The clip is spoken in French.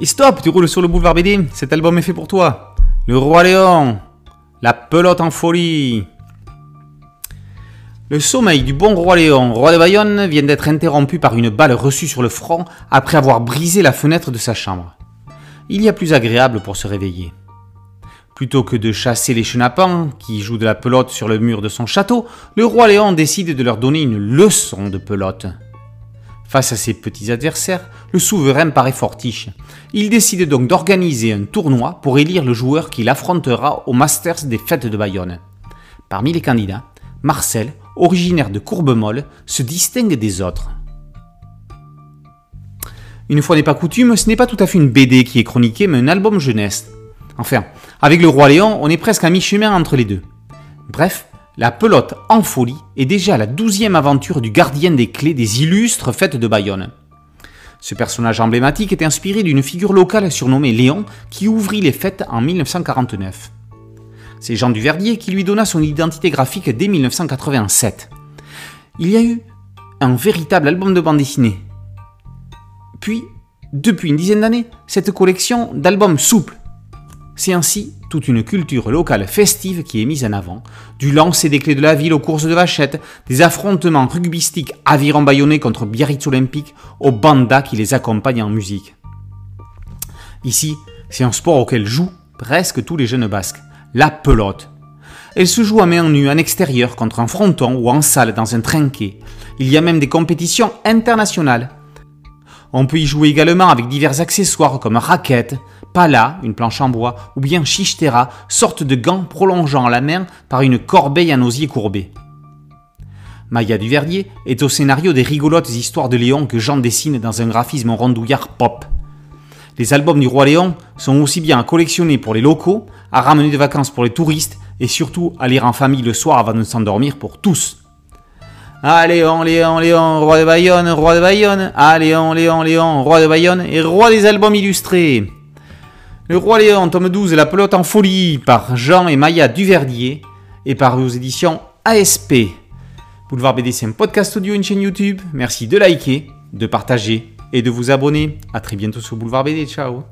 Et stop, tu roules sur le boulevard BD, cet album est fait pour toi. Le Roi Léon, la pelote en folie. Le sommeil du bon roi Léon, roi de Bayonne, vient d'être interrompu par une balle reçue sur le front après avoir brisé la fenêtre de sa chambre. Il y a plus agréable pour se réveiller. Plutôt que de chasser les chenapans, qui jouent de la pelote sur le mur de son château, le roi Léon décide de leur donner une leçon de pelote. Face à ses petits adversaires, le souverain paraît fortiche. Il décide donc d'organiser un tournoi pour élire le joueur qui l'affrontera au Masters des Fêtes de Bayonne. Parmi les candidats, Marcel, originaire de Courbemolle, se distingue des autres. Une fois n'est pas coutume, ce n'est pas tout à fait une BD qui est chroniquée, mais un album jeunesse. Enfin, avec le Roi Léon, on est presque à mi-chemin entre les deux. Bref, la pelote en folie est déjà la douzième aventure du gardien des clés des illustres fêtes de Bayonne. Ce personnage emblématique est inspiré d'une figure locale surnommée Léon qui ouvrit les fêtes en 1949. C'est Jean Duverdier qui lui donna son identité graphique dès 1987. Il y a eu un véritable album de bande dessinée. Puis, depuis une dizaine d'années, cette collection d'albums souples. C'est ainsi toute une culture locale festive qui est mise en avant, du lancer des clés de la ville aux courses de vachettes, des affrontements rugbystiques aviron bayonnais contre Biarritz Olympique, aux bandas qui les accompagnent en musique. Ici, c'est un sport auquel jouent presque tous les jeunes basques la pelote. Elle se joue à main nue en extérieur contre un fronton ou en salle dans un trinquet. Il y a même des compétitions internationales. On peut y jouer également avec divers accessoires comme raquettes, pala, une planche en bois, ou bien chichetera, sorte de gants prolongeant la main par une corbeille en osier courbé. Maya Duverdier est au scénario des rigolotes histoires de Léon que Jean dessine dans un graphisme rondouillard pop. Les albums du Roi Léon sont aussi bien à collectionner pour les locaux, à ramener de vacances pour les touristes et surtout à lire en famille le soir avant de s'endormir pour tous. Ah Léon, Léon, Léon, roi de Bayonne, roi de Bayonne. Ah Léon, Léon, Léon, roi de Bayonne et roi des albums illustrés. Le Roi Léon, tome 12, La pelote en folie, par Jean et Maya Duverdier, et par aux éditions ASP. Boulevard BD, c'est un podcast audio, une chaîne YouTube. Merci de liker, de partager et de vous abonner. A très bientôt sur Boulevard BD. Ciao